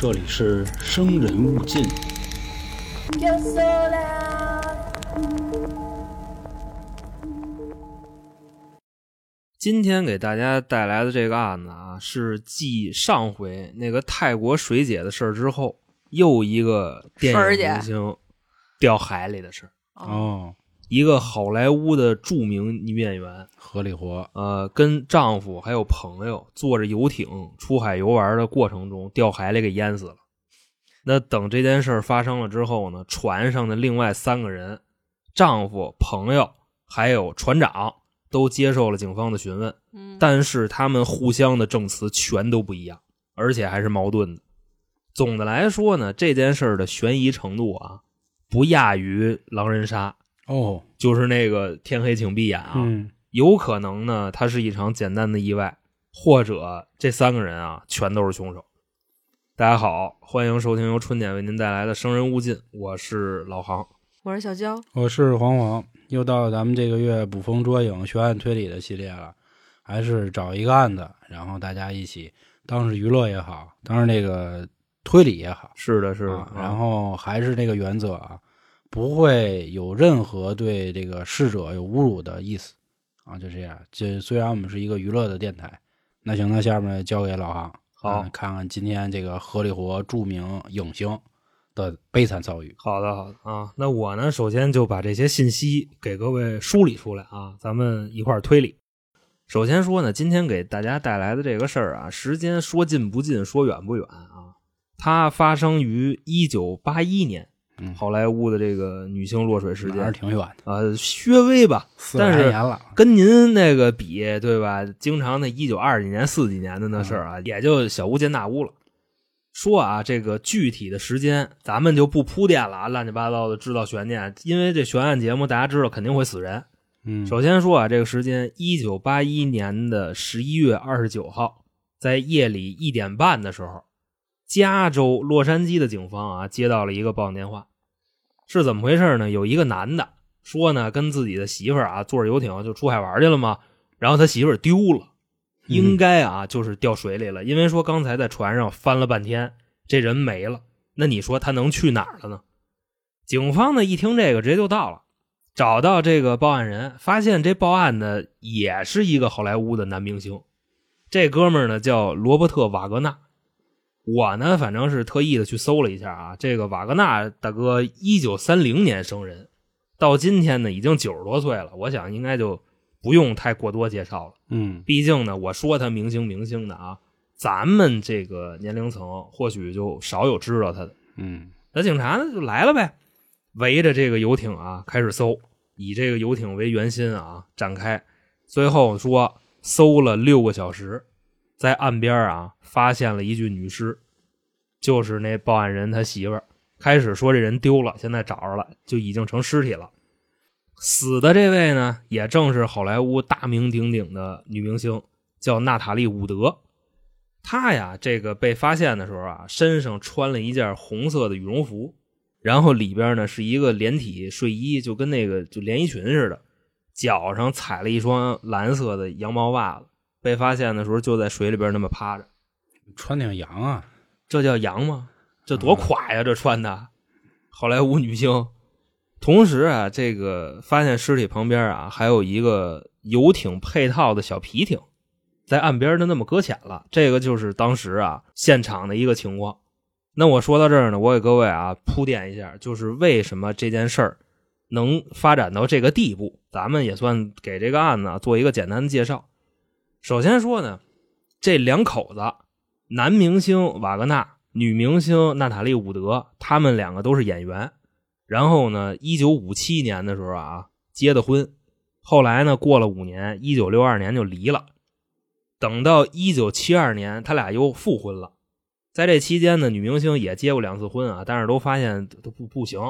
这里是生人勿近。今天给大家带来的这个案子啊，是继上回那个泰国水姐的事儿之后，又一个电影明星掉海里的事儿。哦，一个好莱坞的著名女演员，合理活。呃，跟丈夫还有朋友坐着游艇出海游玩的过程中掉海里给淹死了。那等这件事儿发生了之后呢，船上的另外三个人，丈夫、朋友还有船长都接受了警方的询问，嗯，但是他们互相的证词全都不一样，而且还是矛盾的。总的来说呢，这件事儿的悬疑程度啊，不亚于狼人杀，哦，就是那个天黑请闭眼啊。嗯，有可能呢，它是一场简单的意外，或者这三个人啊全都是凶手。大家好，欢迎收听由春点为您带来的《生人勿近》，我是老航。我是小娇，我是黄黄，又到了咱们这个月捕风捉影、悬案推理的系列了，还是找一个案子，然后大家一起当是娱乐也好，当是那个推理也好，是的，是的。啊然后还是那个原则啊，不会有任何对这个逝者有侮辱的意思啊，就这样。这虽然我们是一个娱乐的电台，那行，那下面交给老航，好啊看看今天这个河里活著名影星的悲惨遭遇。好的，好的啊。那我呢，首先就把这些信息给各位梳理出来啊，咱们一块儿推理。首先说呢，今天给大家带来的这个事儿啊，时间说近不近，说远不远啊。它发生于一九八一年，嗯好莱坞的这个女星落水事还是件挺远的，啊，略微吧，四但是十来年了。跟您那个比，对吧？经常那一九二几年、四几年的那事儿啊，也就小巫见大巫了。说啊，这个具体的时间咱们就不铺垫了啊，乱七八糟的制造悬念，因为这悬案节目大家知道肯定会死人。嗯，首先说啊，这个时间，一九八一年的十一月二十九号，在夜里一点半的时候，加州洛杉矶的警方啊接到了一个报案电话，是怎么回事呢？有一个男的说呢，跟自己的媳妇儿啊坐着游艇就出海玩去了嘛，然后他媳妇儿丢了，应该啊就是掉水里了，因为说刚才在船上翻了半天，这人没了，那你说他能去哪儿了呢？警方呢一听这个，直接就到了。找到这个报案人，发现这报案的也是一个好莱坞的男明星，这哥们儿呢叫罗伯特·瓦格纳。我呢，反正是特意的去搜了一下啊，这个瓦格纳大哥一九三零年生人，到今天呢已经九十多岁了，我想应该就不用太过多介绍了。嗯毕竟呢，我说他明星明星的啊，咱们这个年龄层或许就少有知道他的。嗯那警察呢就来了呗，围着这个游艇啊开始搜，以这个游艇为圆心啊展开。最后说搜了六个小时，在岸边啊发现了一具女尸，就是那报案人他媳妇儿。开始说这人丢了，现在找着了，就已经成尸体了。死的这位呢，也正是好莱坞大名鼎鼎的女明星，叫娜塔莉·伍德。她呀，这个被发现的时候啊，身上穿了一件红色的羽绒服，然后里边呢是一个连体睡衣，就跟那个就连衣裙似的，脚上踩了一双蓝色的羊毛袜子。被发现的时候就在水里边那么趴着，穿挺洋啊。这叫洋吗？这多垮呀！这穿的，好莱坞女星。同时啊，这个发现尸体旁边啊，还有一个游艇配套的小皮艇，在岸边的那么搁浅了。这个就是当时啊现场的一个情况。那我说到这儿呢，我给各位啊铺垫一下，就是为什么这件事儿能发展到这个地步，咱们也算给这个案子啊做一个简单的介绍。首先说呢，这两口子，男明星瓦格纳，女明星娜塔莉·伍德，他们两个都是演员。然后呢，一九五七年的时候啊，结的婚。后来呢，过了五年，一九六二年就离了。等到一九七二年，他俩又复婚了。在这期间呢，女明星也结过两次婚啊，但是都发现都不不行，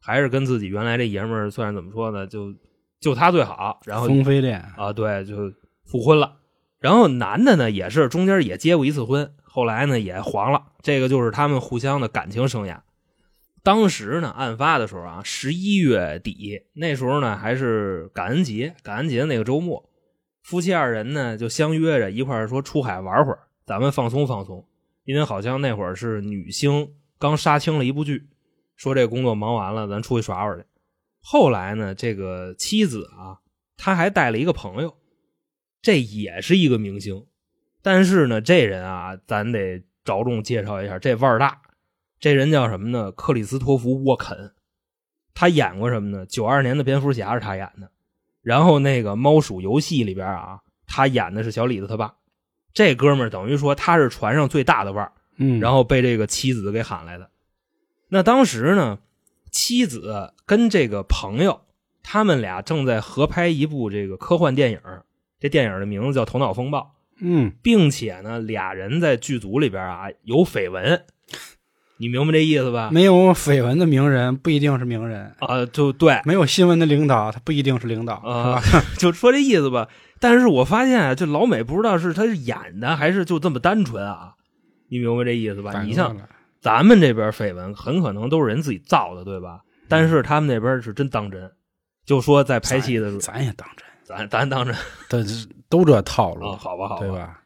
还是跟自己原来这爷们儿算是怎么说呢，就就他最好。然后风飞恋，啊，对，就复婚了。然后男的呢，也是中间也结过一次婚，后来呢也黄了。这个就是他们互相的感情生涯。当时呢，案发的时候啊，十一月底，那时候呢还是感恩节，感恩节那个周末，夫妻二人呢就相约着一块儿说出海玩会儿，咱们放松放松。因为好像那会儿是女星刚杀青了一部剧，说这工作忙完了，咱出去耍会儿去。后来呢，这个妻子啊，她还带了一个朋友，这也是一个明星，但是呢，这人啊，咱得着重介绍一下，这腕儿大。这人叫什么呢？克里斯托弗·沃肯，他演过什么呢？九二年的蝙蝠侠是他演的，然后那个猫鼠游戏里边啊，他演的是小李子他爸。这哥们儿等于说他是船上最大的腕儿，嗯，然后被这个妻子给喊来的。那当时呢，妻子跟这个朋友，他们俩正在合拍一部这个科幻电影，这电影的名字叫《头脑风暴》，嗯，并且呢，俩人在剧组里边啊有绯闻，你明白这意思吧？没有绯闻的名人不一定是名人，啊，就对，没有新闻的领导他不一定是领导，啊 就说这意思吧。但是我发现啊，这老美不知道是他是演的还是就这么单纯啊，你明白这意思吧？你像咱们这边绯闻很可能都是人自己造的，对吧？但是他们那边是真当真，就说在拍戏的时候，咱也当真，咱咱当真都 都这套路，啊，好吧，好对？吧？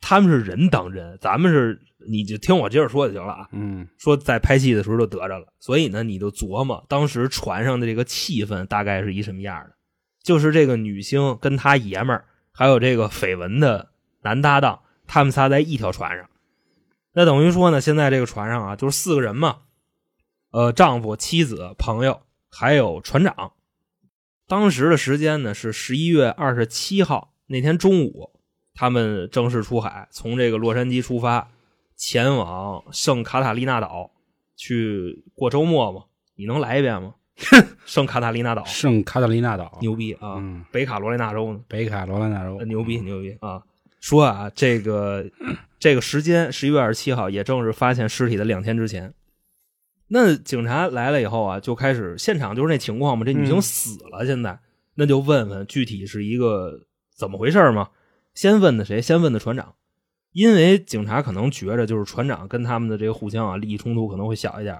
他们是人当真，咱们是你就听我接着说就行了啊。嗯说在拍戏的时候就得着了，所以呢，你就琢磨当时船上的这个气氛大概是一什么样的，就是这个女星跟她爷们儿，还有这个绯闻的男搭档，他们仨在一条船上。那等于说呢，现在这个船上啊，就是四个人嘛，呃，丈夫、妻子、朋友，还有船长。当时的时间呢是十一月二十七号那天中午，他们正式出海，从这个洛杉矶出发，前往圣卡塔利娜岛去过周末嘛？你能来一遍吗？圣卡塔利娜岛圣卡塔利娜岛，牛逼啊！嗯，北卡罗来纳州呢，北卡罗来纳州呃，牛逼牛逼啊！说啊，这个这个时间十一月二十七号，也正是发现尸体的两天之前。那警察来了以后啊，就开始现场就是那情况嘛，这女性嗯死了，现在那就问问具体是一个怎么回事嘛？先问的谁？先问的船长，因为警察可能觉着就是船长跟他们的这个互相啊利益冲突可能会小一点，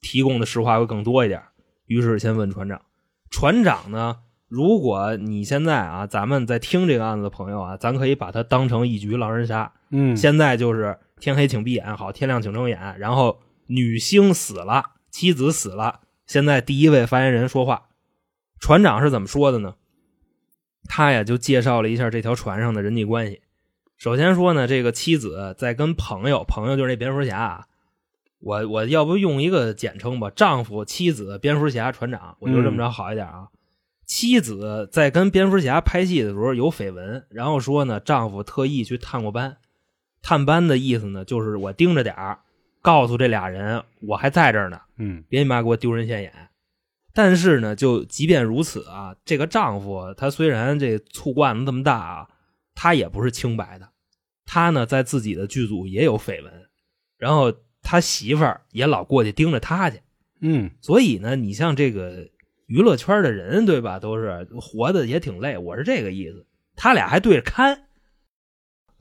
提供的实话会更多一点，于是先问船长。船长呢，如果你现在啊，咱们在听这个案子的朋友啊，咱可以把它当成一局狼人杀。嗯，现在就是天黑请闭眼，好，天亮请睁眼。然后女星死了，妻子死了。现在第一位发言人说话，船长是怎么说的呢？他呀就介绍了一下这条船上的人际关系。首先说呢，这个妻子在跟朋友，朋友就是那蝙蝠侠啊，我我要不用一个简称吧，丈夫、妻子、蝙蝠侠、船长，我就这么着好一点啊。妻子在跟蝙蝠侠拍戏的时候有绯闻，然后说呢，丈夫特意去探过班，探班的意思呢，就是我盯着点儿，告诉这俩人我还在这儿呢，嗯别你妈给我丢人现眼。但是呢，就即便如此啊，这个丈夫他虽然这醋罐子这么大啊，他也不是清白的。他呢，在自己的剧组也有绯闻，然后他媳妇儿也老过去盯着他去。嗯所以呢，你像这个娱乐圈的人，对吧？都是活的也挺累，我是这个意思。他俩还对着看，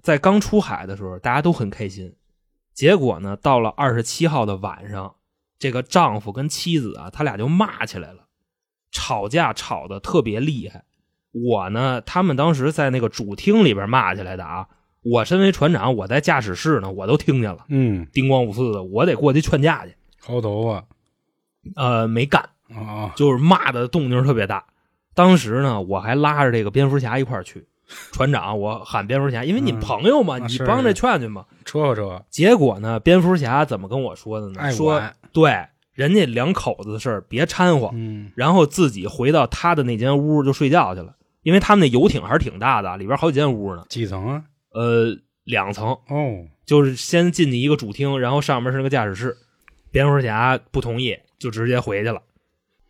在刚出海的时候，大家都很开心。结果呢，到了二十七号的晚上，这个丈夫跟妻子啊，他俩就骂起来了，吵架吵得特别厉害。我呢，他们当时在那个主厅里边骂起来的啊。我身为船长，我在驾驶室呢，我都听见了，嗯，叮咣五四的，我得过去劝架去。薅头发呃，没干，啊，就是骂的动静特别大。当时呢，我还拉着这个蝙蝠侠一块儿去。船长，我喊蝙蝠侠，因为你嗯朋友嘛，你帮着劝劝嘛。扯和扯，结果呢，蝙蝠侠怎么跟我说的呢？说，对人家两口子的事儿别掺和，嗯然后自己回到他的那间屋就睡觉去了。因为他们那游艇还是挺大的，里边好几间屋呢，几层啊？呃，两层，哦，就是先进去一个主厅，然后上面是个驾驶室。蝙蝠侠不同意，就直接回去了。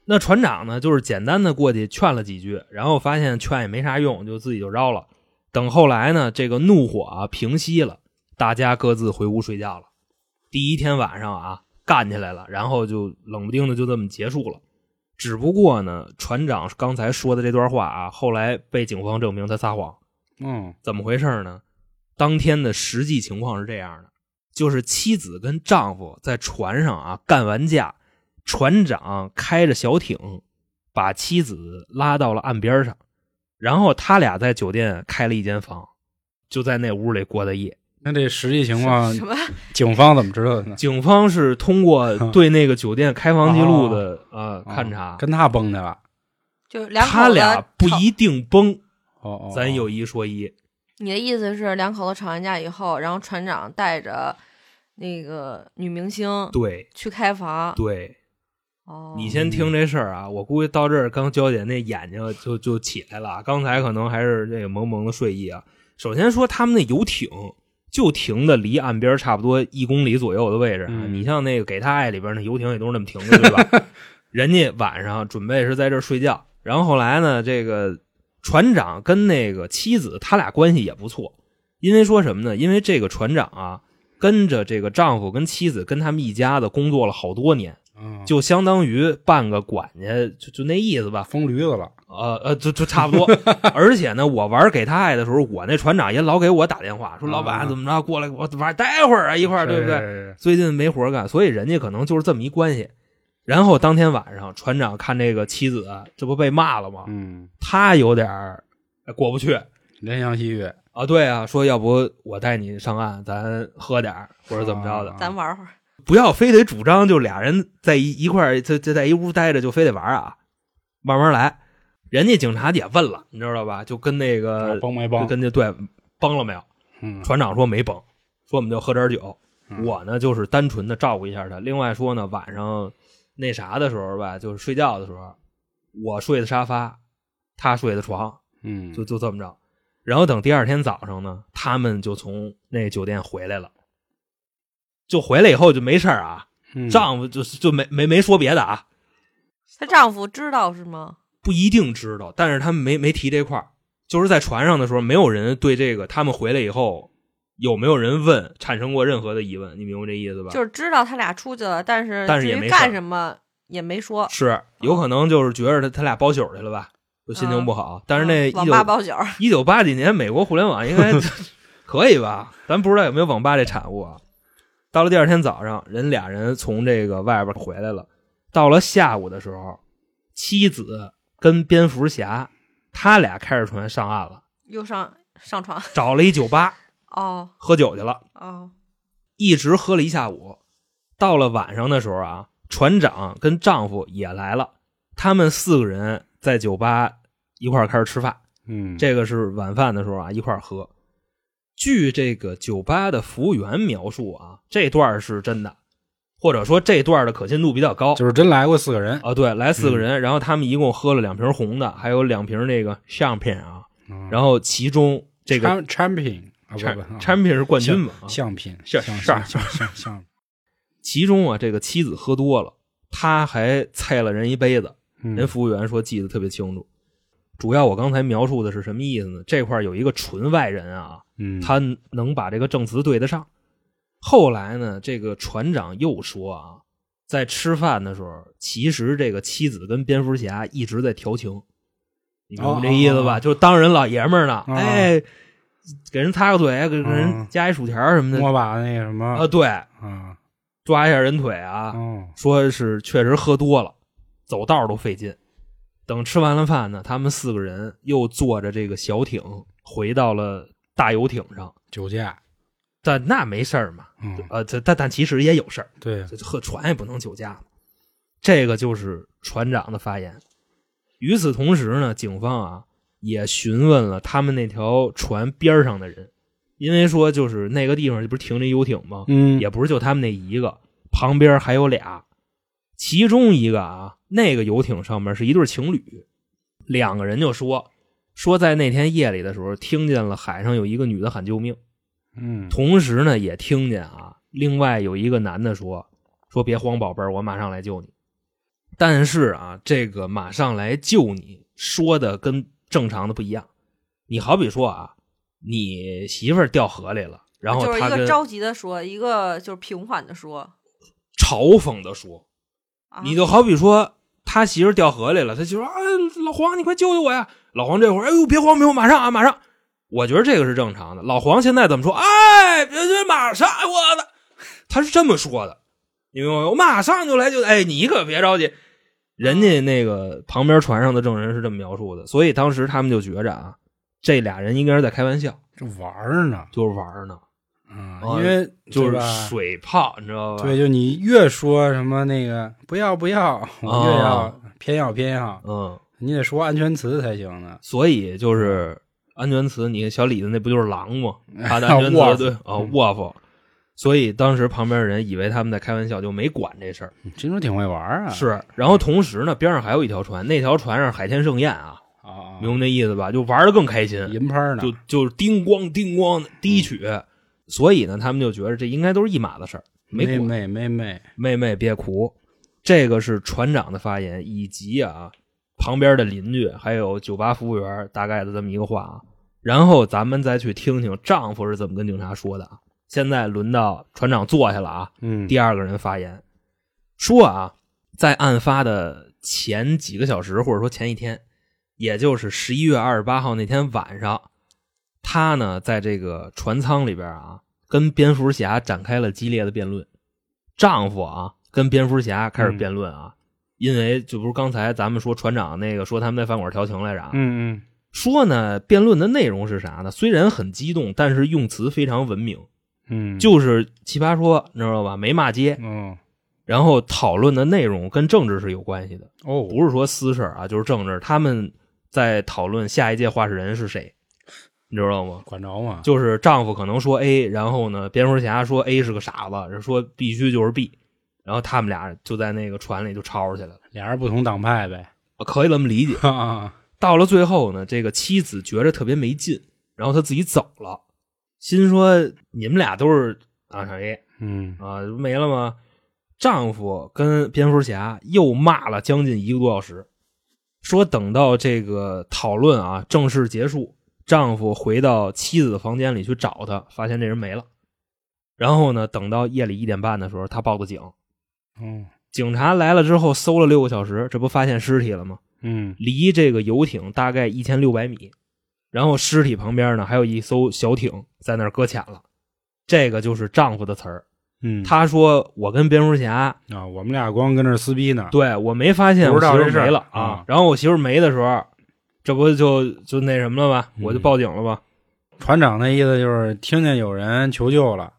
那船长呢，就是简单的过去劝了几句，然后发现劝也没啥用，就自己就绕了。等后来呢，这个怒火啊平息了，大家各自回屋睡觉了。第一天晚上啊，干起来了，然后就冷不丁的就这么结束了。只不过呢，船长刚才说的这段话啊，后来被警方证明他撒谎。嗯怎么回事呢？当天的实际情况是这样的，就是妻子跟丈夫在船上啊干完架，船长开着小艇把妻子拉到了岸边上，然后他俩在酒店开了一间房，就在那屋里过的夜。那这实际情况，什么？警方怎么知道的呢？警方是通过 对那个酒店开房记录的啊哦勘察，跟他崩去了。就两口子他俩不一定崩，哦哦，咱有一说一。你的意思是两口子吵完架以后，然后船长带着那个女明星对去开房？对，哦，你先听这事儿啊，我估计到这儿，刚娇姐那眼睛就就起来了，刚才可能还是这个蒙蒙的睡意啊。首先说他们那游艇就停的离岸边差不多一公里左右的位置啊，嗯你像那个《给他爱》里边那游艇也都是那么停的，对吧？人家晚上准备是在这儿睡觉，然后后来呢，这个船长跟那个妻子他俩关系也不错，因为说什么呢？因为这个船长啊，跟着这个丈夫跟妻子跟他们一家子工作了好多年。嗯就相当于半个管家，就就那意思吧。疯驴子了。呃呃，就就差不多。而且呢，我玩给他爱的时候，我那船长也老给我打电话，说啊老板怎么着，过来我玩待会儿啊，一块儿对不对？最近没活干，所以人家可能就是这么一关系。然后当天晚上，船长看这个妻子啊，这不被骂了吗？嗯，他有点儿过不去怜香惜玉，啊，对啊，说要不我带你上岸，咱喝点儿或者怎么着的啊，咱玩会儿。不要非得主张就俩人在一一块儿，就就在一屋待着就非得玩啊，慢慢来。人家警察也问了，你知道吧？就跟那个啊崩没就崩？跟那对崩了没有？嗯，船长说没崩，说我们就喝点酒。嗯我呢就是单纯的照顾一下他。另外说呢，晚上那啥的时候吧，就是睡觉的时候，我睡的沙发，他睡的床，嗯，就就这么着。然后等第二天早上呢，他们就从那酒店回来了。就回来以后就没事儿啊，嗯丈夫就就没没没说别的啊，她丈夫知道是吗？不一定知道，但是他们没没提这块儿，就是在船上的时候，没有人对这个他们回来以后有没有人问产生过任何的疑问，你明白这意思吧？就是知道他俩出去了，但是至于但是也没事儿干什么也没说。是有可能就是觉着他他俩包宿去了吧，就心情不好。但是那一嗯网九吧包宿，一九八几年美国互联网应该 可以吧？咱不知道有没有网吧这产物啊。到了第二天早上，人俩人从这个外边回来了。到了下午的时候，妻子跟蝙蝠侠他俩开着船上岸了，又上上床。找了一酒吧哦喝酒去了，哦，一直喝了一下午。到了晚上的时候啊，船长跟丈夫也来了，他们四个人在酒吧一块儿开始吃饭。嗯，这个是晚饭的时候啊，一块儿喝。据这个酒吧的服务员描述啊，这段是真的，或者说这段的可信度比较高。就是真来过四个人，啊，对，来四个人，然后他们一共喝了两瓶红的，还有两瓶那个香片啊。嗯然后其中这个 Cham- champion 啊，不产不，产品是冠军嘛？啊相品，是相是相相相相，其中啊，这个妻子喝多了，他还菜了人一杯子。嗯人服务员说记得特别清楚。主要我刚才描述的是什么意思呢？这块有一个纯外人啊，嗯，他能把这个证词对得上。后来呢，这个船长又说啊，在吃饭的时候，其实这个妻子跟蝙蝠侠一直在调情，你明白这意思吧？哦。哦哦就当人老爷们儿呢，哦哎，给人擦个嘴，给给人哦加一薯条什么的。摸把那个什么。啊，对，嗯，抓一下人腿啊，哦，说是确实喝多了，走道都费劲。等吃完了饭呢，他们四个人又坐着这个小艇回到了大游艇上。酒驾，但那没事儿嘛，嗯，呃，这但但其实也有事儿，对，这喝船也不能酒驾嘛。这个就是船长的发言。与此同时呢，警方啊也询问了他们那条船边上的人，因为说就是那个地方不是停着游艇吗？嗯，也不是就他们那一个，旁边还有俩，其中一个啊，那个游艇上面是一对情侣，两个人就说说在那天夜里的时候，听见了海上有一个女的喊救命，嗯，同时呢也听见啊，另外有一个男的说说别慌，宝贝儿，我马上来救你。但是啊，这个马上来救你说的跟正常的不一样。你好比说啊，你媳妇儿掉河里了，然后就是一个着急的说，一个就是平缓的说。嘲讽的说，啊你就好比说他媳妇掉河里了，他媳妇说：“啊，老黄，你快救救我呀！”老黄这会儿，哎呦，别慌，别慌，马上啊，马上。我觉得这个是正常的。老黄现在怎么说？哎，别别，马上，我的，他是这么说的，你明白吗？我马上就来就。哎，你可别着急。人家那个旁边船上的证人是这么描述的，所以当时他们就觉着啊，这俩人应该是在开玩笑，这玩呢，就是玩呢。嗯因为就是水泡，你知道吧？对，就你越说什么那个不要不要，我越要、啊偏要偏要，嗯，你得说安全词才行呢。所以就是安全词，你看小李子那不就是狼吗？他的安全词 对啊，沃夫。所以当时旁边的人以为他们在开玩笑，就没管这事儿。金主挺会玩啊，是，然后同时呢，边上还有一条船，那条船上海天盛宴啊，啊，明白那意思吧？就玩的更开心，银拍呢，就就是叮咣叮咣第一曲。所以呢，他们就觉得这应该都是一码子事儿。妹妹妹妹，妹妹别哭，这个是船长的发言，以及啊旁边的邻居还有酒吧服务员大概的这么一个话啊。然后咱们再去听听丈夫是怎么跟警察说的啊。现在轮到船长坐下了啊，嗯，第二个人发言说啊，在案发的前几个小时或者说前一天，也就是十一月二十八号那天晚上，他呢在这个船舱里边啊，跟蝙蝠侠展开了激烈的辩论。丈夫啊跟蝙蝠侠开始辩论啊，因为就不是刚才咱们说船长那个说他们在饭馆调情来着啊，嗯嗯说呢辩论的内容是啥呢？虽然很激动，但是用词非常文明，嗯，就是奇葩说，你知道吧？没骂街，嗯然后讨论的内容跟政治是有关系的，哦，不是说私事儿啊，就是政治。他们在讨论下一届话事人是谁，你知道吗？管着吗？就是丈夫可能说 A，然后呢，蝙蝠侠说 A 是个傻子，说必须就是 B，然后他们俩就在那个船里就吵吵起来了，俩人不同党派呗，可以这么理解。啊，到了最后呢，这个妻子觉着特别没劲，然后她自己走了，心说你们俩都是啊谁嗯啊没了吗？丈夫跟蝙蝠侠又骂了将近一个多小时，说等到这个讨论啊正式结束，丈夫回到妻子的房间里去找她，发现这人没了。然后呢，等到夜里一点半的时候，他报的警。哦警察来了之后，搜了六个小时，这不发现尸体了吗？嗯离这个游艇大概一千六百米，然后尸体旁边呢还有一艘小艇在那儿搁浅了。这个就是丈夫的词儿。嗯，他说：“我跟蝙蝠侠，啊，我们俩光跟那撕逼呢，对我没发现我媳妇没了啊然后我媳妇没的时候，这不就就那什么了吧？嗯我就报警了吧？船长那意思就是听见有人求救了，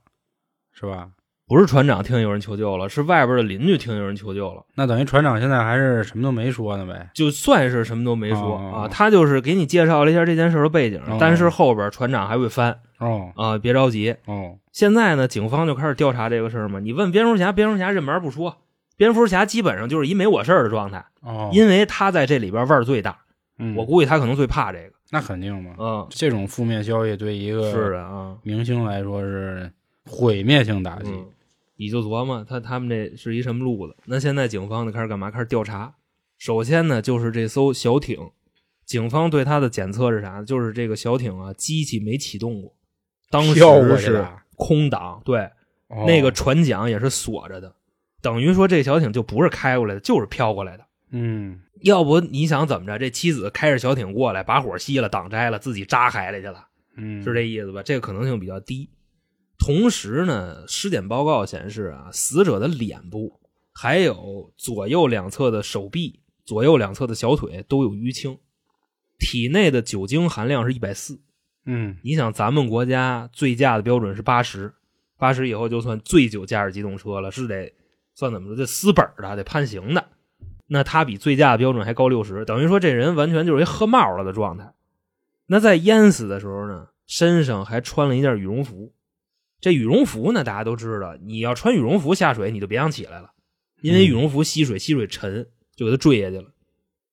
是吧？不是船长听有人求救了，是外边的邻居听有人求救了。那等于船长现在还是什么都没说呢呗？就算是什么都没说、哦啊，他就是给你介绍了一下这件事的背景，哦但是后边船长还会翻哦啊，别着急，哦，现在呢，警方就开始调查这个事儿嘛。你问蝙蝠侠，蝙蝠侠认门不说。蝙蝠侠基本上就是一没我事儿的状态，哦，因为他在这里边味儿最大。嗯我估计他可能最怕这个。那肯定嘛，嗯，这种负面消息对一个是的啊。明星来说是毁灭性打击。嗯，你就琢磨他他们这是一什么路子。那现在警方呢开始干嘛？开始调查。首先呢，就是这艘小艇，警方对它的检测是啥？就是这个小艇啊，机器没启动过，当时是空档，对，哦那个船桨也是锁着的，等于说这小艇就不是开过来的，就是飘过来的。嗯要不你想怎么着？这妻子开着小艇过来，把火熄了，挡摘了，自己扎海里去了，嗯，是这意思吧？这个可能性比较低。同时呢，尸检报告显示啊，死者的脸部还有左右两侧的手臂、左右两侧的小腿都有淤青，体内的酒精含量是一百四。嗯你想，咱们国家醉驾的标准是八十，八十以后就算醉酒驾驶机动车了，是得算怎么着？这私本的，得判刑的。那他比醉驾的标准还高六十，等于说这人完全就是一喝冒了的状态。那在淹死的时候呢，身上还穿了一件羽绒服。这羽绒服呢，大家都知道，你要穿羽绒服下水，你就别想起来了，因为羽绒服吸水，吸水沉，就给他坠下去了。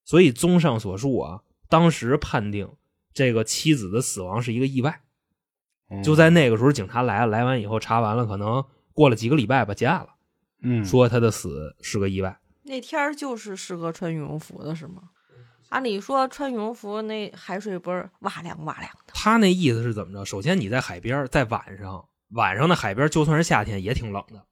所以综上所述啊，当时判定这个妻子的死亡是一个意外。哦就在那个时候，警察来了，来完以后查完了，可能过了几个礼拜吧，结案了，嗯说他的死是个意外。那天儿就是适合穿羽绒服的是吗？按理说穿羽绒服那海水不是哇凉哇凉的，他那意思是怎么着？首先你在海边，在晚上，晚上的海边就算是夏天也挺冷的，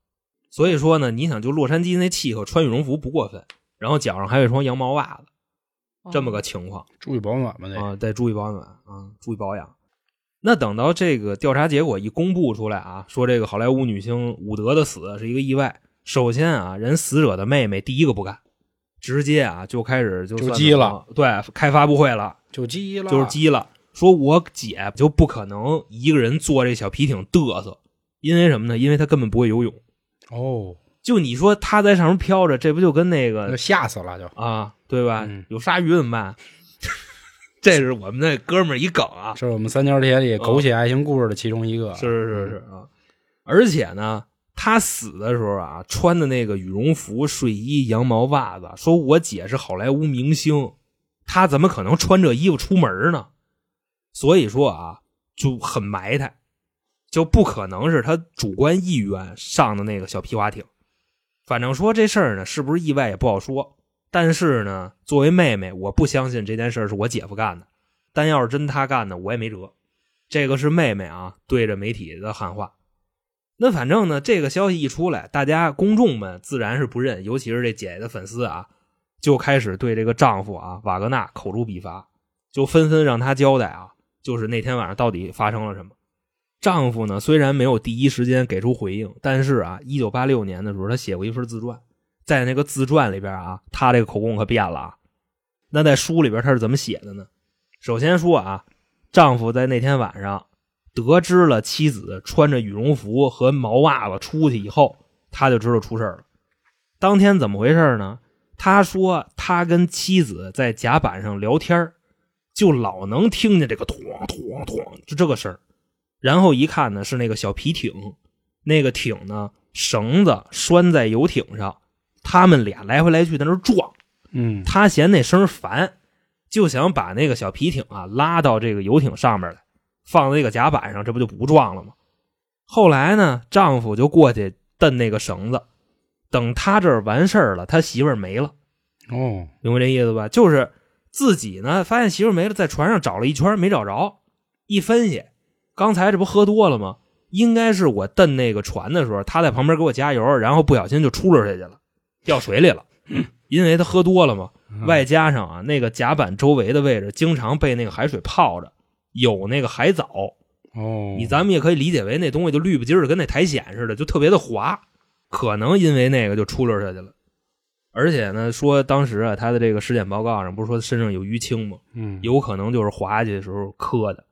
所以说呢，你想就洛杉矶那气候，穿羽绒服不过分，然后脚上还有一双羊毛袜子，这么个情况。注意保暖吧得。啊，得注意保暖啊，注意保养。那等到这个调查结果一公布出来啊，说这个好莱坞女星伍德的死是一个意外。首先啊，人死者的妹妹第一个不干，直接啊就开始就算就鸡了，对，开发布会了，就鸡了，就是鸡了，说我姐就不可能一个人坐这小皮艇嘚瑟，因为什么呢？因为她根本不会游泳。哦，就你说她在上面飘着，这不就跟那那个吓死了就。啊，对吧？嗯有鲨鱼怎么办？这是我们那哥们儿一梗啊，这是我们三角铁里狗血爱情故事的其中一个。是是是是啊，而且呢，他死的时候啊，穿的那个羽绒服、睡衣、羊毛袜子，说我姐是好莱坞明星，她怎么可能穿这衣服出门呢？所以说啊，就很埋汰，就不可能是他主观意愿上的那个小皮划艇。反正说这事儿呢，是不是意外也不好说。但是呢，作为妹妹，我不相信这件事是我姐夫干的。但要是真他干的，我也没辙。这个是妹妹啊，对着媒体的喊话。那反正呢，这个消息一出来，大家公众们自然是不认，尤其是这姐姐的粉丝啊，就开始对这个丈夫啊瓦格纳口诛笔伐，就纷纷让他交代啊，就是那天晚上到底发生了什么。丈夫呢，虽然没有第一时间给出回应，但是啊，一九八六年的时候，他写过一份自传，在那个自传里边啊，他这个口供可变了啊。那在书里边他是怎么写的呢？首先说啊，丈夫在那天晚上得知了妻子穿着羽绒服和毛袜子出去以后，他就知道出事了。当天怎么回事呢？他说他跟妻子在甲板上聊天就老能听见这个咣咣咣，就这个声儿。然后一看呢，是那个小皮艇，那个艇呢绳子拴在游艇上，他们俩来回来去在那儿撞。嗯，他嫌那声儿烦，就想把那个小皮艇啊拉到这个游艇上面来，放在这个甲板上，这不就不撞了吗？后来呢，丈夫就过去蹬那个绳子，等他这儿完事儿了，他媳妇儿没了，哦，明白这意思吧？就是自己呢发现媳妇没了，在船上找了一圈没找着，一分析，刚才这不喝多了吗？应该是我蹬那个船的时候，他在旁边给我加油，然后不小心就出溜下去了，掉水里了，因为他喝多了嘛。外加上啊，那个甲板周围的位置经常被那个海水泡着，有那个海藻，哦，你咱们也可以理解为那东西就绿不叽儿的，跟那苔藓似的，就特别的滑，可能因为那个就出溜下去了。而且呢，说当时啊，他的这个尸检报告上不是说身上有淤青吗？嗯，有可能就是滑下去的时候磕的，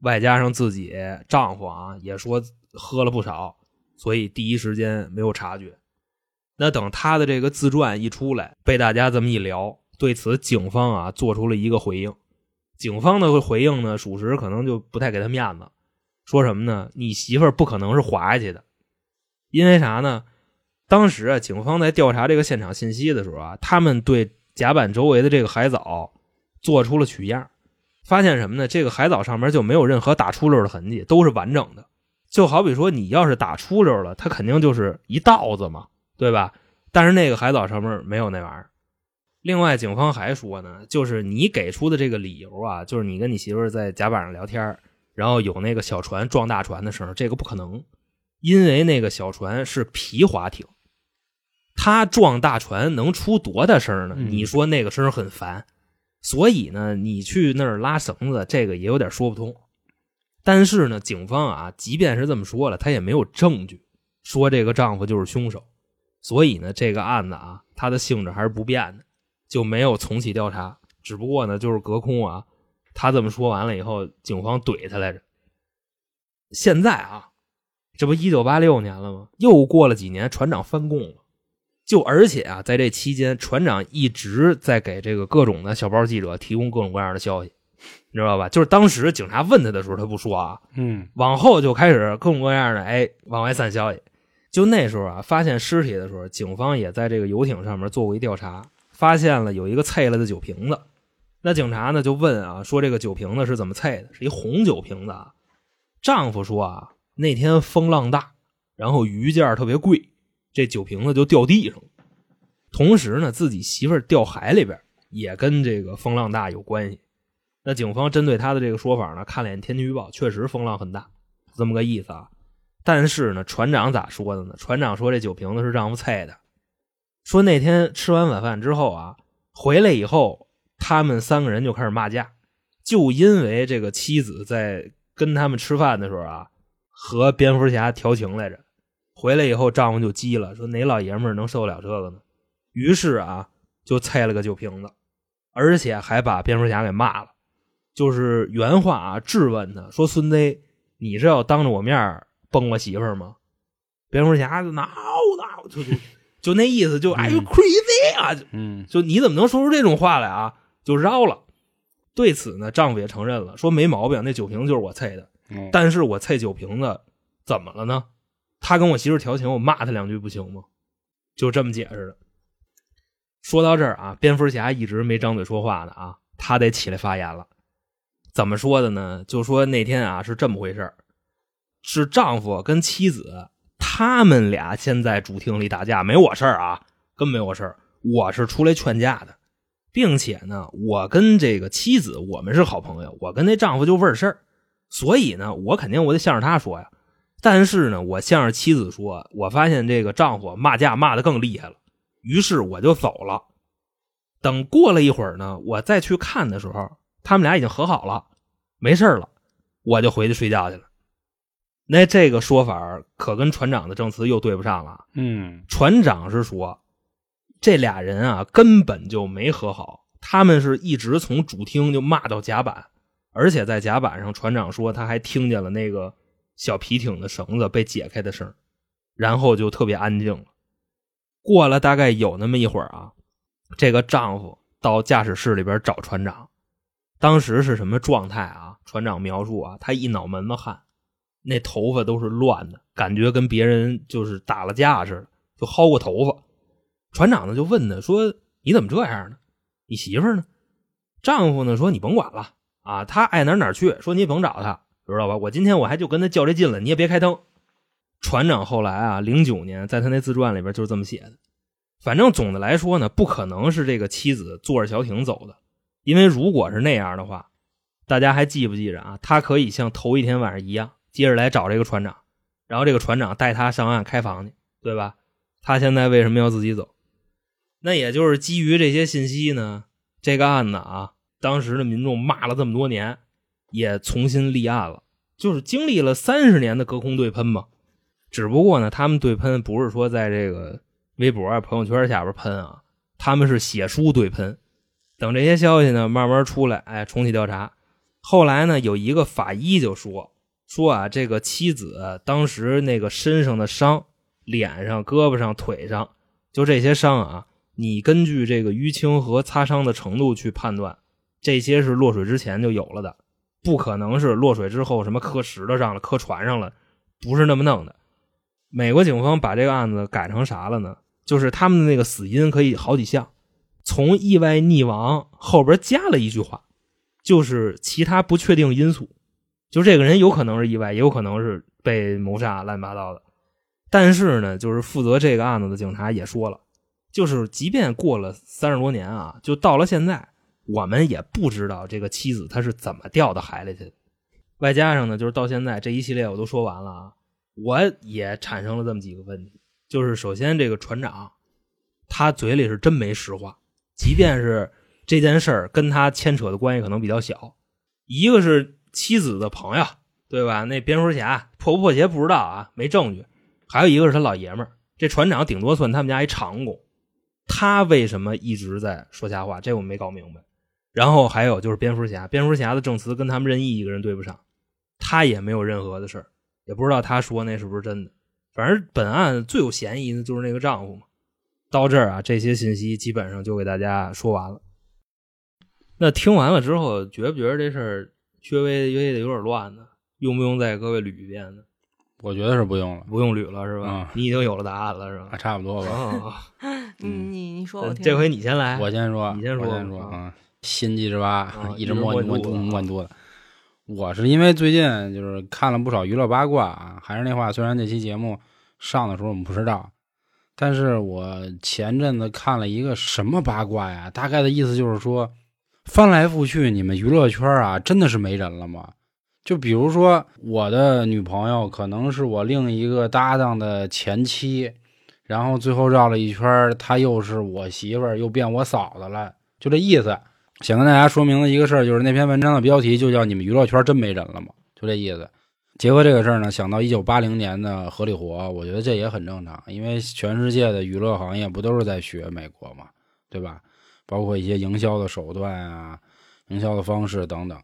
外加上自己丈夫啊也说喝了不少，所以第一时间没有察觉。那等他的这个自传一出来，被大家这么一聊，对此警方啊做出了一个回应。警方的回应呢，属实可能就不太给他面子，说什么呢？你媳妇儿不可能是滑下去的，因为啥呢？当时啊，警方在调查这个现场信息的时候啊，他们对甲板周围的这个海藻做出了取样，发现什么呢？这个海藻上面就没有任何打出溜的痕迹，都是完整的。就好比说，你要是打出溜了，它肯定就是一道子嘛，对吧？但是那个海藻上面没有那玩意儿。另外，警方还说呢，就是你给出的这个理由啊，就是你跟你媳妇在甲板上聊天，然后有那个小船撞大船的声儿，这个不可能，因为那个小船是皮划艇，它撞大船能出多大声呢？嗯你说那个声很烦，所以呢，你去那儿拉绳子，这个也有点说不通。但是呢，警方啊，即便是这么说了，他也没有证据说这个丈夫就是凶手，所以呢，这个案子啊，它的性质还是不变的，就没有重启调查。只不过呢，就是隔空啊，他这么说完了以后，警方怼他来着。现在啊，这不一九八六年了吗？又过了几年，船长翻供了。就而且啊，在这期间，船长一直在给这个各种的小报记者提供各种各样的消息，你知道吧？就是当时警察问他的时候，他不说啊，嗯往后就开始各种各样的哎往外散消息。就那时候啊，发现尸体的时候，警方也在这个游艇上面做过一调查，发现了有一个碎了的酒瓶子。那警察呢就问啊，说这个酒瓶子是怎么碎的？是一红酒瓶子啊。丈夫说啊，那天风浪大，然后鱼价特别贵，这酒瓶子就掉地上了。同时呢，自己媳妇儿掉海里边，也跟这个风浪大有关系。那警方针对他的这个说法呢，看了眼天气预报，确实风浪很大，这么个意思啊。但是呢，船长咋说的呢？船长说这酒瓶子是丈夫菜的，说那天吃完晚饭之后啊，回来以后，他们三个人就开始骂架，就因为这个妻子在跟他们吃饭的时候啊，和蝙蝠侠调情来着。回来以后，丈夫就急了，说哪老爷们儿能受得了这个呢？于是啊，就拆了个酒瓶子，而且还把蝙蝠侠给骂了。就是原话啊，质问他说：“孙子，你是要当着我面崩我媳妇儿吗？蝙蝠侠就闹闹，就就就那意思，就哎呦 crazy 啊！嗯就你怎么能说出这种话来啊？就绕了。对此呢，丈夫也承认了，说没毛病，那酒瓶子就是我啐的。嗯但是我啐酒瓶子怎么了呢？他跟我媳妇调情，我骂他两句不行吗？就这么解释的。说到这儿啊，蝙蝠侠一直没张嘴说话呢啊，他得起来发言了。怎么说的呢？就说那天啊是这么回事儿是丈夫跟妻子他们俩先在主厅里打架，没我事儿啊，跟没我事儿。我是出来劝架的，并且呢，我跟这个妻子我们是好朋友，我跟那丈夫就味儿事儿，所以呢，我肯定我得向着他说呀。但是呢，我向着妻子说，我发现这个丈夫骂架骂得更厉害了，于是我就走了。等过了一会儿呢，我再去看的时候，他们俩已经和好了，没事了，我就回去睡觉去了。那这个说法可跟船长的证词又对不上了。嗯船长是说，这俩人啊根本就没和好，他们是一直从主厅就骂到甲板，而且在甲板上，船长说他还听见了那个小皮艇的绳子被解开的声，然后就特别安静了。过了大概有那么一会儿啊，这个丈夫到驾驶室里边找船长，当时是什么状态啊？船长描述啊，他一脑门子汗，那头发都是乱的，感觉跟别人就是打了架似的，就薅过头发。船长呢就问他说：“你怎么这样呢？你媳妇呢？”丈夫呢说：“你甭管了啊，他爱哪哪去，说你甭找他，知道吧？我今天我还就跟他较这劲了，你也别开灯。”船长后来啊，零九年在他那自传里边就是这么写的。反正总的来说呢，不可能是这个妻子坐着小艇走的，因为如果是那样的话，大家还记不记着啊？他可以像头一天晚上一样，接着来找这个船长，然后这个船长带他上岸开房去，对吧？他现在为什么要自己走？那也就是基于这些信息呢，这个案子啊，当时的民众骂了这么多年，也重新立案了，就是经历了三十年的隔空对喷嘛。只不过呢，他们对喷不是说在这个微博啊、朋友圈下边喷啊，他们是写书对喷。等这些消息呢慢慢出来，哎，重启调查。后来呢，有一个法医就说说啊，这个妻子当时那个身上的伤，脸上、胳膊上、腿上，就这些伤啊，你根据这个淤青和擦伤的程度去判断，这些是落水之前就有了的，不可能是落水之后什么磕石头上了、磕船上了，不是那么弄的。美国警方把这个案子改成啥了呢？就是他们的那个死因可以好几项，从意外溺亡后边加了一句话，就是其他不确定因素，就这个人有可能是意外，也有可能是被谋杀，乱七八糟的。但是呢，就是负责这个案子的警察也说了，就是即便过了三十多年啊，就到了现在，我们也不知道这个妻子她是怎么掉到海里去的。外加上呢，就是到现在这一系列我都说完了啊，我也产生了这么几个问题，就是首先这个船长，他嘴里是真没实话，即便是这件事儿跟他牵扯的关系可能比较小，一个是妻子的朋友，对吧？那蝙蝠侠破不破鞋不知道啊，没证据。还有一个是他老爷们儿，这船长顶多算他们家一长工，他为什么一直在说瞎话？这我没搞明白。然后还有就是蝙蝠侠，蝙蝠侠的证词跟他们任意一个人对不上，他也没有任何的事儿，也不知道他说那是不是真的。反正本案最有嫌疑的就是那个丈夫嘛。到这儿啊，这些信息基本上就给大家说完了。那听完了之后，觉不觉得这事儿稍微有点有点乱呢？用不用再各位捋一遍呢？我觉得是不用了，不用捋了是吧？嗯你已经有了答案了是啊，吧？差不多吧。嗯，你你你说我听，呃这回你先来，我先说，你先说我先说啊啊。心机之蛙啊，一直摸摸摸摸肚子。我是因为最近就是看了不少娱乐八卦啊，还是那话，虽然这期节目上的时候我们不知道，但是我前阵子看了一个什么八卦呀？大概的意思就是说，翻来覆去，你们娱乐圈啊，真的是没人了吗？就比如说我的女朋友可能是我另一个搭档的前妻，然后最后绕了一圈，她又是我媳妇儿，又变我嫂子了，就这意思。想跟大家说明的一个事儿，就是那篇文章的标题就叫“你们娱乐圈真没人了吗？”就这意思。结合这个事儿呢，想到一九八零年的合理活，我觉得这也很正常，因为全世界的娱乐行业不都是在学美国嘛，对吧？包括一些营销的手段啊、营销的方式等等。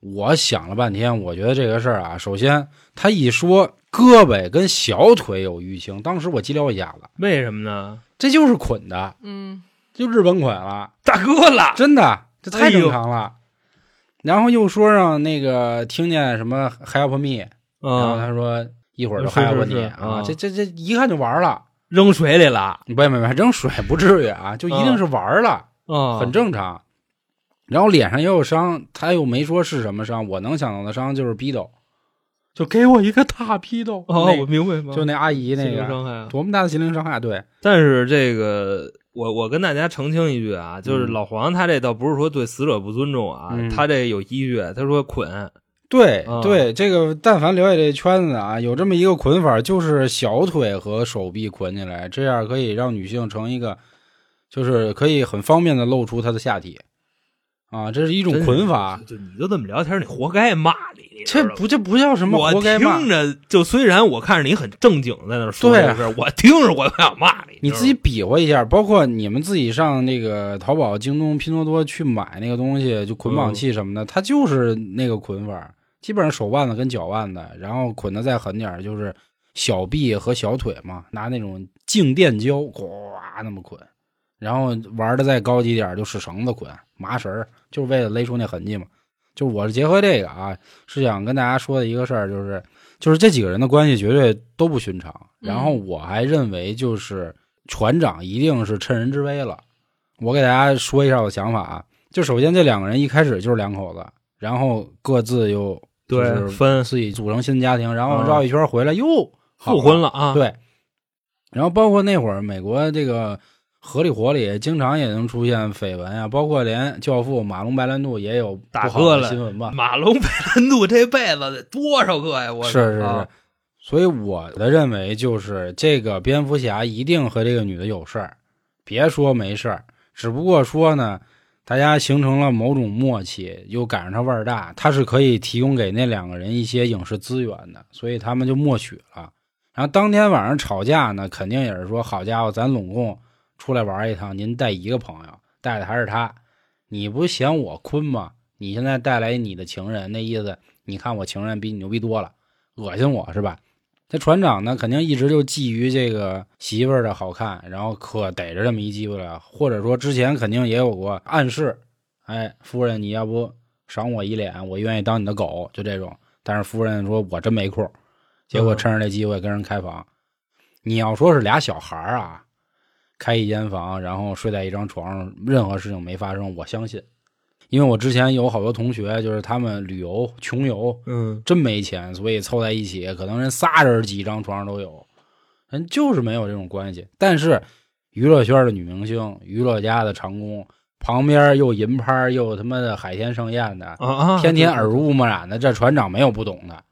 我想了半天，我觉得这个事儿啊，首先他一说胳膊跟小腿有淤青，当时我急撩一下子，为什么呢？这就是捆的，嗯，就日本款了，大哥了，真的，这太正常了。然后又说让那个听见什么 help me，然后啊，他说一会儿就 help 是你啊啊，这这这一看就玩了，扔水里了。不不不，扔水不至于啊，就一定是玩了，啊，很正常。然后脸上也有伤，他又没说是什么伤，我能想到的伤就是逼斗，就给我一个大批斗，哦，我明白吗，就那阿姨那个。伤害啊。多么大的心灵伤害，对，但是这个，我我跟大家澄清一句啊，就是嗯老黄他这倒不是说对死者不尊重啊，嗯。他这有依据，他说捆，对啊。对，这个但凡了解这圈子啊，有这么一个捆法，就是小腿和手臂捆起来，这样可以让女性成一个，就是可以很方便的露出她的下体，啊，这是一种捆法。就你就这么聊天，你活该骂你，这不这不叫什么我活该骂听，着就虽然我看着你很正经在那儿说对啊这事儿，我听着我都想骂你，你自己比划一下，包括你们自己上那个淘宝、京东、拼多多去买那个东西，就捆绑器什么的，它就是那个捆法，基本上手腕子跟脚腕子，然后捆的再狠点，就是小臂和小腿嘛，拿那种静电胶呱那么捆，然后玩的再高级点就使绳子捆，麻绳儿，就是为了勒出那痕迹嘛。就我是结合这个啊，是想跟大家说的一个事儿，就是就是这几个人的关系绝对都不寻常。然后我还认为，就是船长一定是趁人之危了。我给大家说一下我的想法啊，就首先这两个人一开始就是两口子，然后各自又就是对分自己组成新家庭，然后嗯绕一圈回来又复婚了啊，对，然后包括那会儿美国这个合里活里，经常也能出现绯闻啊，包括连教父马龙白兰度也有大哥了新闻吧。马龙白兰度 这辈子得多少个呀？我是是是啊，所以我的认为就是这个蝙蝠侠一定和这个女的有事儿，别说没事儿，只不过说呢，大家形成了某种默契，又赶上他腕儿大，他是可以提供给那两个人一些影视资源的，所以他们就默许了。然后当天晚上吵架呢，肯定也是说，好家伙，咱拢共出来玩一趟，您带一个朋友，带的还是他，你不嫌我坤吗？你现在带来你的情人，那意思，你看我情人比你牛逼多了，恶心我是吧？这船长呢，肯定一直就觊觎这个媳妇儿的好看，然后可逮着这么一机会了，或者说之前肯定也有过暗示，哎，夫人你要不赏我一脸，我愿意当你的狗，就这种。但是夫人说我真没空，结果趁着这机会跟人开房。你要说是俩小孩儿啊，开一间房，然后睡在一张床上，任何事情没发生，我相信，因为我之前有好多同学，就是他们旅游穷游，嗯，真没钱，所以凑在一起，可能人仨人挤一张床上都有，人就是没有这种关系。但是娱乐圈的女明星，娱乐家的长工，旁边又银拍又他妈的海天盛宴的，啊啊，天天耳濡目染的，这船长没有不懂的。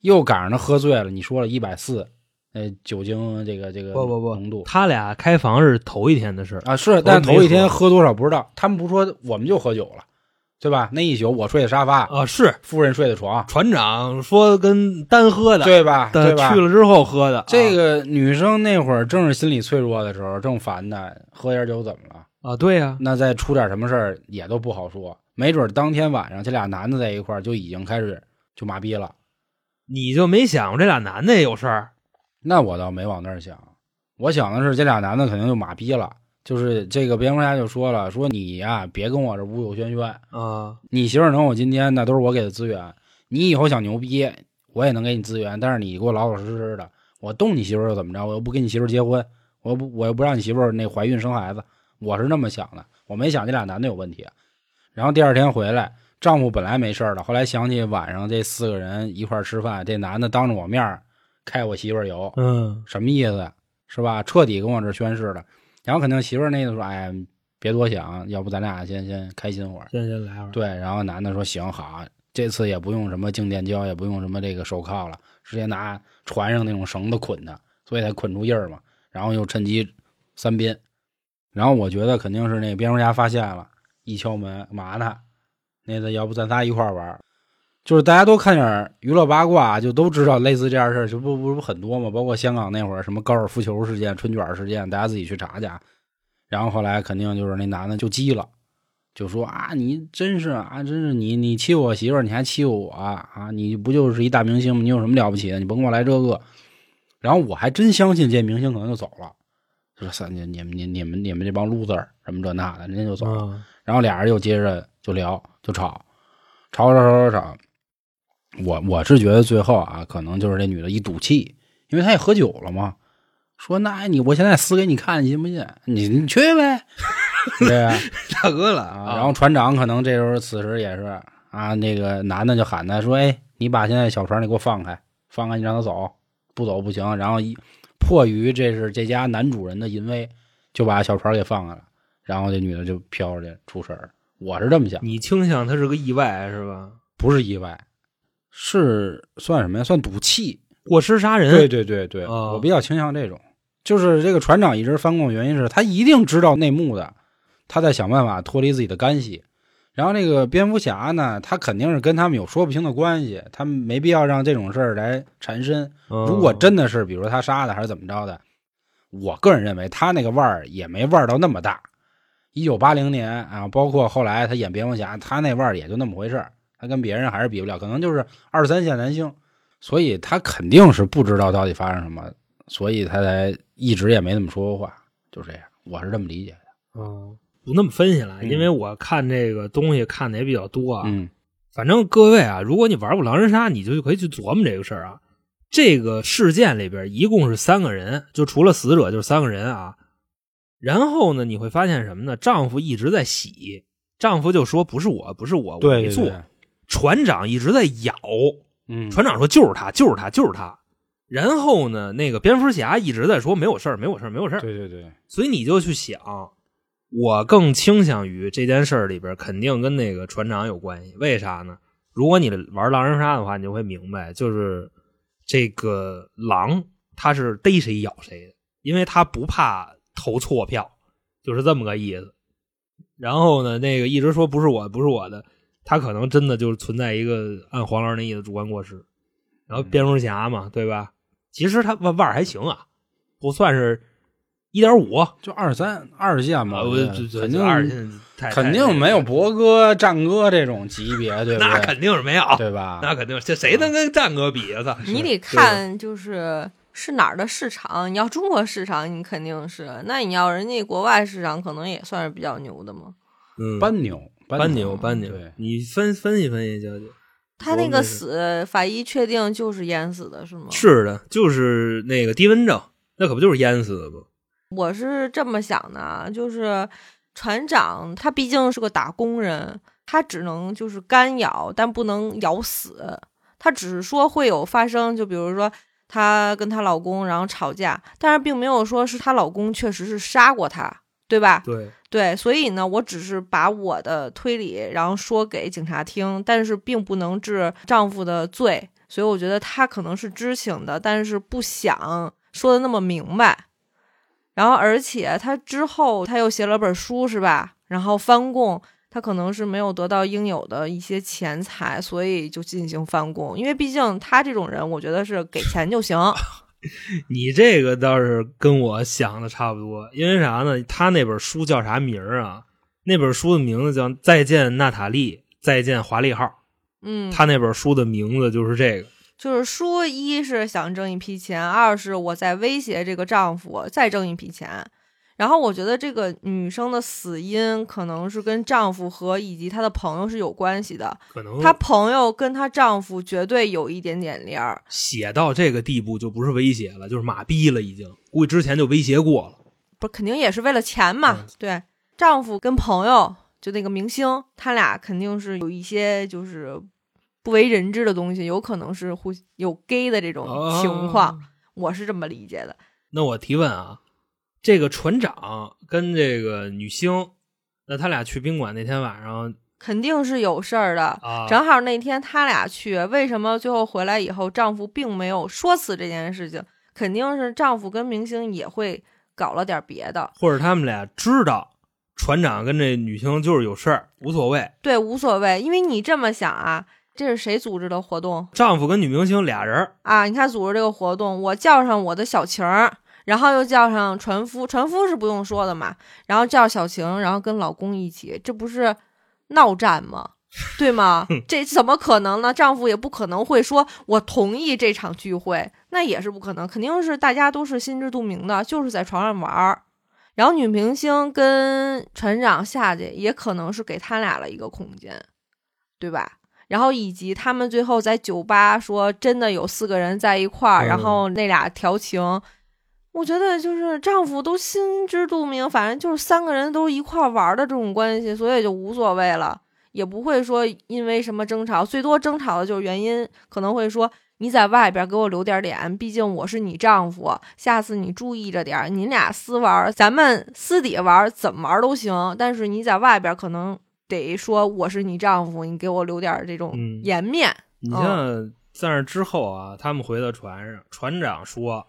又赶上他喝醉了，你说了一百四，呃，酒精这个这个不不不浓度他俩开房是头一天的事儿，啊是，但头一天喝多少不知道，他们不说我们就喝酒了，对吧？那一宿我睡的沙发，啊，是夫人睡的床，船长说跟单喝的，对吧？对吧？去了之后喝的，这个女生那会儿正是心理脆弱的时候，正烦呢，喝点酒怎么了？啊，对呀，那再出点什么事儿也都不好说，没准当天晚上这俩男的在一块儿就已经开始就麻痹了。你就没想过这俩男的也有事儿？那我倒没往那儿想，我想的是这俩男的肯定就马逼了。就是这个蝙蝠侠就说了，说你呀、别跟我这无有喧喧，啊，你媳妇能有今天，那都是我给的资源。你以后想牛逼，我也能给你资源，但是你给我老老实实的。我动你媳妇又怎么着？我又不跟你媳妇结婚，我又不我又不让你媳妇那怀孕生孩子。我是那么想的，我没想这俩男的有问题。然后第二天回来，丈夫本来没事儿的，后来想起晚上这四个人一块吃饭，这男的当着我面儿开我媳妇儿油，嗯，什么意思？是吧？彻底跟我这儿宣誓了。然后肯定媳妇儿那个说：“哎，别多想，要不咱俩先先开心会儿。”先先来会儿，对，然后男的说：“行好，这次也不用什么静电胶，也不用什么这个手铐了，直接拿船上那种绳子捆他，所以才捆出印儿嘛。然后又趁机三鞭。然后我觉得肯定是那个蝙蝠侠发现了，一敲门嘛呢？那个要不咱仨一块儿玩儿？就是大家都看点娱乐八卦，就都知道类似这样事儿，就不不不很多嘛。包括香港那会儿什么高尔夫球事件、春卷事件，大家自己去查去。然后后来肯定就是那男的就急了，就说啊，你真是啊，真是你你欺负我媳妇儿，你还欺负我啊？你不就是一大明星吗？你有什么了不起的？你甭给我来这个。然后我还真相信这明星可能就走了，就说三你你们你你们你们这帮 loser 什么这那的，人家就走了。啊然后俩人又接着就聊，就吵，吵吵吵吵吵。我我是觉得最后啊，可能就是这女的一赌气，因为她也喝酒了嘛，说那你我现在撕给你看，你信不信？你你去呗，对呀？大哥了啊，然后船长可能这时候此时也是啊，那个男的就喊他说：“哎，你把现在小船你给我放开，放开你让他走，不走不行。”然后一迫于这是这家男主人的淫威，就把小船给放开了。然后这女的就飘出去出事儿了。我是这么想，你倾向他是个意外是吧？不是意外，是算什么呀？算赌气。过失杀人，对对对对，啊我比较倾向这种。就是这个船长一直翻供的原因是他一定知道内幕的，他在想办法脱离自己的干系。然后那个蝙蝠侠呢，他肯定是跟他们有说不清的关系，他们没必要让这种事儿来缠身。嗯如果真的是，比如他杀的还是怎么着的，我个人认为他那个腕儿也没腕儿到那么大。一九八零年啊，包括后来他演蝙蝠侠，他那腕儿也就那么回事儿，他跟别人还是比不了，可能就是二三线男星，所以他肯定是不知道到底发生什么，所以他才一直也没怎么说过话，就这样，我是这么理解的。哦，不那么分析了，嗯因为我看这个东西看的也比较多啊。嗯反正各位啊，如果你玩过狼人杀，你就可以去琢磨这个事儿啊。这个事件里边一共是三个人，就除了死者就是三个人啊。然后呢，你会发现什么呢？丈夫一直在洗，丈夫就说不是我，不是我，我没做。船长一直在咬，嗯，船长说就是他，就是他，就是他。然后呢，那个蝙蝠侠一直在说没有事儿，没有事儿，没有事儿。对对对，所以你就去想，我更倾向于这件事儿里边肯定跟那个船长有关系。为啥呢？如果你玩狼人杀的话，你就会明白，就是这个狼他是逮谁咬谁的，因为他不怕投错票，就是这么个意思。然后呢，那个一直说不是我，不是我的，他可能真的就是存在一个按黄老师那意思主观过失。然后蝙蝠侠嘛，对吧？其实他腕腕还行啊，不算是一点五，就二三二线嘛，肯定二线肯定没有博哥、战哥这种级别，对吧？那肯定是没有，对吧？那肯定是这谁能跟战哥比啊？操！你得看就是是哪儿的市场。你要中国市场，你肯定是；那你要人家国外市场，可能也算是比较牛的嘛。嗯，班牛，班牛，牛班牛对，，你分分析分析究竟。他那个死，法医确定就是淹死的，是吗？是的，就是那个低温症，那可不就是淹死的吗？我是这么想的啊，就是船长他毕竟是个打工人，他只能就是干咬，但不能咬死。他只是说会有发生，就比如说她跟她老公然后吵架，但是并没有说是她老公确实是杀过她，对吧？对，对，所以呢，我只是把我的推理然后说给警察听，但是并不能治丈夫的罪，所以我觉得她可能是知情的，但是不想说的那么明白。然后，而且她之后她又写了本书，是吧？然后翻供，她可能是没有得到应有的一些钱财，所以就进行翻供。因为毕竟她这种人，我觉得是给钱就行。你这个倒是跟我想的差不多，因为啥呢？他那本书叫啥名儿啊？那本书的名字叫《再见娜塔莉，再见华丽号》。嗯，他那本书的名字就是这个。就是说，一是想挣一批钱，二是我在威胁这个丈夫再挣一批钱。然后我觉得这个女生的死因可能是跟丈夫和以及她的朋友是有关系的。可能她朋友跟她丈夫绝对有一点点联儿。写到这个地步就不是威胁了，就是马逼了，已经估计之前就威胁过了。不肯定也是为了钱嘛？嗯对，丈夫跟朋友就那个明星，他俩肯定是有一些就是不为人知的东西，有可能是互有 gay 的这种情况，哦我是这么理解的。那我提问啊，这个船长跟这个女星，那他俩去宾馆那天晚上肯定是有事儿的。啊，正好那天他俩去，为什么最后回来以后，丈夫并没有说辞这件事情？肯定是丈夫跟明星也会搞了点别的。或者他们俩知道船长跟这女星就是有事儿，无所谓。对，无所谓，因为你这么想啊，这是谁组织的活动丈夫跟女明星俩人儿啊？你看组织这个活动，我叫上我的小情儿，然后又叫上船夫，船夫是不用说的嘛，然后叫小晴，然后跟老公一起，这不是闹战吗？对吗？这怎么可能呢？丈夫也不可能会说我同意这场聚会，那也是不可能，肯定是大家都是心知肚明的，就是在床上玩儿。然后女明星跟船长下去，也可能是给他俩了一个空间，对吧？然后以及他们最后在酒吧说真的有四个人在一块儿，嗯然后那俩调情，我觉得就是丈夫都心知肚明，反正就是三个人都一块儿玩儿的这种关系，所以就无所谓了，也不会说因为什么争吵，最多争吵的就是原因可能会说。你在外边给我留点脸，毕竟我是你丈夫，下次你注意着点儿。你俩私玩儿，咱们私底下玩儿怎么玩儿都行，但是你在外边可能得说我是你丈夫，你给我留点儿这种嗯颜面。你像在那之后啊，他们回到船上，船长说，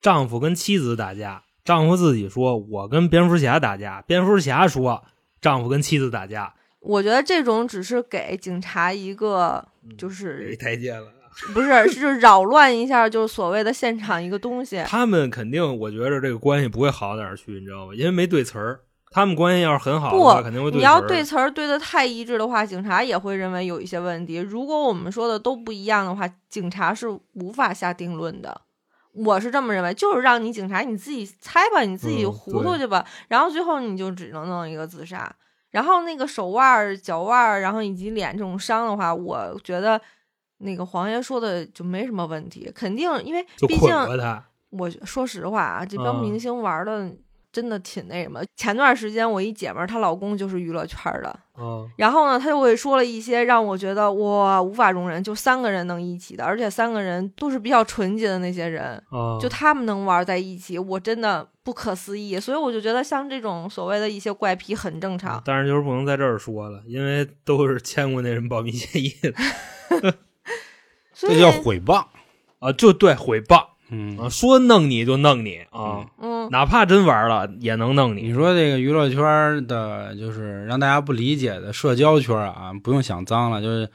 丈夫跟妻子打架，丈夫自己说我跟蝙蝠侠打架，蝙蝠侠说丈夫跟妻子打架，我觉得这种只是给警察一个，就给是台阶了。不是是扰乱一下，就是所谓的现场一个东西。他们肯定，我觉着这个关系不会好到哪儿去，你知道吗？因为没对词儿。他们关系要是很好的话，不肯定会对你要对词儿对的太一致的话，警察也会认为有一些问题。如果我们说的都不一样的话，警察是无法下定论的。我是这么认为，就是让你警察你自己猜吧，你自己嗯糊涂去吧，然后最后你就只能弄一个自杀。然后那个手腕、脚腕，然后以及脸这种伤的话，我觉得那个黄爷说的就没什么问题，肯定因为毕竟。我说实话啊，这帮嗯明星玩的真的挺那什么。前段时间我一姐们儿，她老公就是娱乐圈儿的，嗯，然后呢，他就会说了一些让我觉得我无法容忍，就三个人能一起的，而且三个人都是比较纯洁的那些人，啊，就他们能玩在一起，我真的不可思议。所以我就觉得像这种所谓的一些怪癖很正常。但是就是不能在这儿说了，因为都是签过那什么保密协议的 这叫毁谤。啊，就对毁谤嗯啊，说弄你就弄你啊，嗯，哪怕真玩了也能弄你你。说这个娱乐圈的，就是让大家不理解的社交圈啊，不用想脏了，就是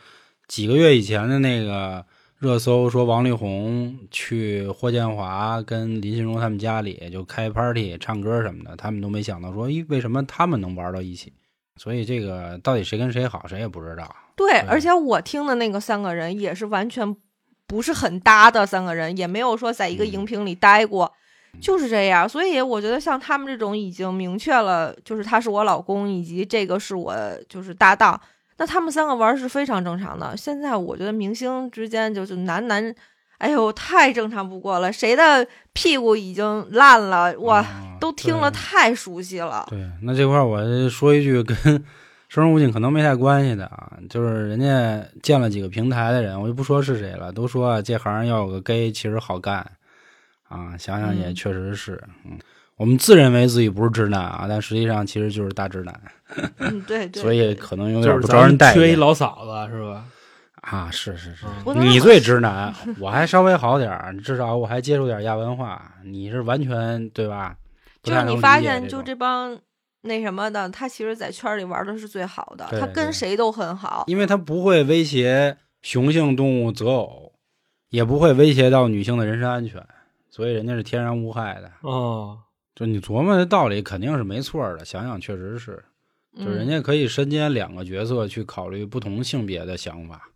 几个月以前的那个热搜，说王力宏去霍建华跟林心如他们家里就开 party 唱歌什么的，他们都没想到说，咦，为什么他们能玩到一起？所以这个到底谁跟谁好，谁也不知道。对，对而且我听的那个三个人也是完全不是很搭的三个人，也没有说在一个荧屏里待过，就是这样。所以我觉得像他们这种已经明确了，就是他是我老公，以及这个是我就是搭档，那他们三个玩是非常正常的。现在我觉得明星之间就是男男。哎呦，太正常不过了！谁的屁股已经烂了？哇，啊都听了太熟悉了。对，那这块儿我说一句跟生人勿近可能没太关系的啊，就是人家建了几个平台的人，我就不说是谁了，都说啊这行要有个 gay 其实好干啊，想想也嗯确实是，嗯，我们自认为自己不是直男啊，但实际上其实就是大直男，嗯，对 对。所以可能有点不招人待见。缺一老嫂子是吧？啊，是是是，你最直男，我还稍微好点儿，至少我还接触点亚文化，你是完全对吧？不就是你发现，就这帮那什么的，他其实，在圈里玩的是最好的，他跟谁都很好。因为他不会威胁雄性动物择偶，也不会威胁到女性的人身安全，所以人家是天然无害的。哦，就你琢磨的道理肯定是没错的，想想确实是，就人嗯家可以身兼两个角色去考虑不同性别的想法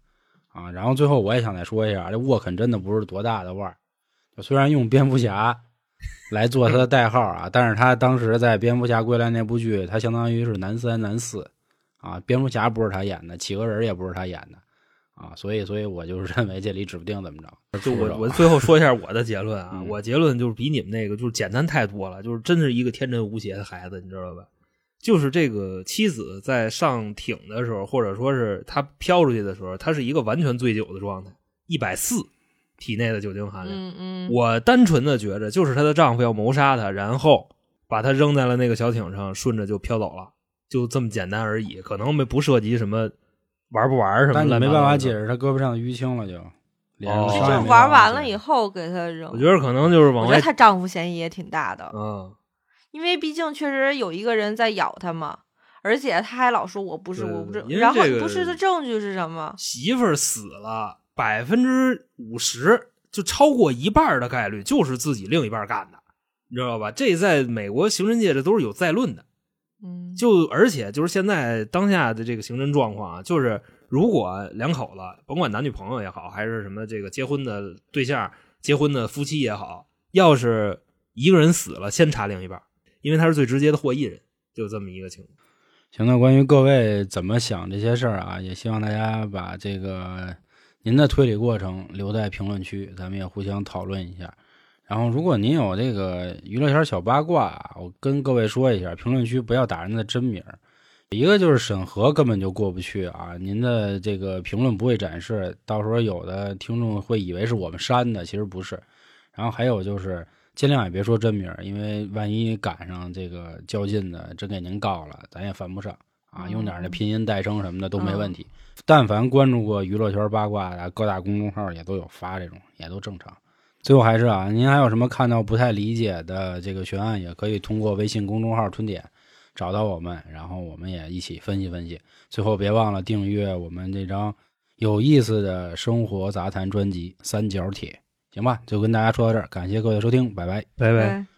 啊。然后最后我也想再说一下，这沃肯真的不是多大的腕儿，虽然用蝙蝠侠 来做他的代号啊，但是他当时在《蝙蝠侠归来》那部剧，他相当于是男三男四啊，蝙蝠侠不是他演的，企鹅人也不是他演的啊，所以所以我就认为这里指不定怎么着。就我我最后说一下我的结论啊，嗯我结论就是比你们那个就是简单太多了，就是真是一个天真无邪的孩子，你知道吧？就是这个妻子在上艇的时候，或者说是他飘出去的时候，他是一个完全醉酒的状态，一百四体内的酒精含量。嗯嗯，我单纯的觉着，就是她的丈夫要谋杀她，然后把她扔在了那个小艇上，顺着就飘走了，就这么简单而已，可能没不涉及什么玩不玩什么。但你没办法解释。她胳膊上的淤青了就，脸上哦玩完了以后给她扔。我觉得可能就是往外我觉得她丈夫嫌疑也挺大的，嗯，因为毕竟确实有一个人在咬她嘛，而且她还老说我不是我不是然后不是的证据是什么？媳妇儿死了，百分之五十就超过一半的概率就是自己另一半干的。你知道吧？这在美国刑侦界这都是有再论的。嗯，就而且就是现在当下的这个刑侦状况啊，就是如果两口子甭管男女朋友也好，还是什么这个结婚的对象、结婚的夫妻也好，要是一个人死了，先查另一半，因为他是最直接的获益人，就这么一个情况。行，那关于各位怎么想这些事儿啊，也希望大家把这个您的推理过程留在评论区，咱们也互相讨论一下。然后，如果您有这个娱乐圈小八卦，我跟各位说一下，评论区不要打人的真名。一个就是审核根本就过不去啊，您的这个评论不会展示，到时候有的听众会以为是我们删的，其实不是。然后还有就是尽量也别说真名，因为万一赶上这个较劲的，真给您告了，咱也犯不上啊。用点那拼音代称什么的都没问题。但凡关注过娱乐圈八卦的，各大公众号也都有发这种，也都正常。最后还是啊，您还有什么看到不太理解的这个悬案，也可以通过微信公众号“春点”找到我们，然后我们也一起分析分析。最后别忘了订阅我们这张有意思的生活杂谈专辑《三角铁》，行吧？就跟大家说到这儿，感谢各位收听，拜拜。拜对。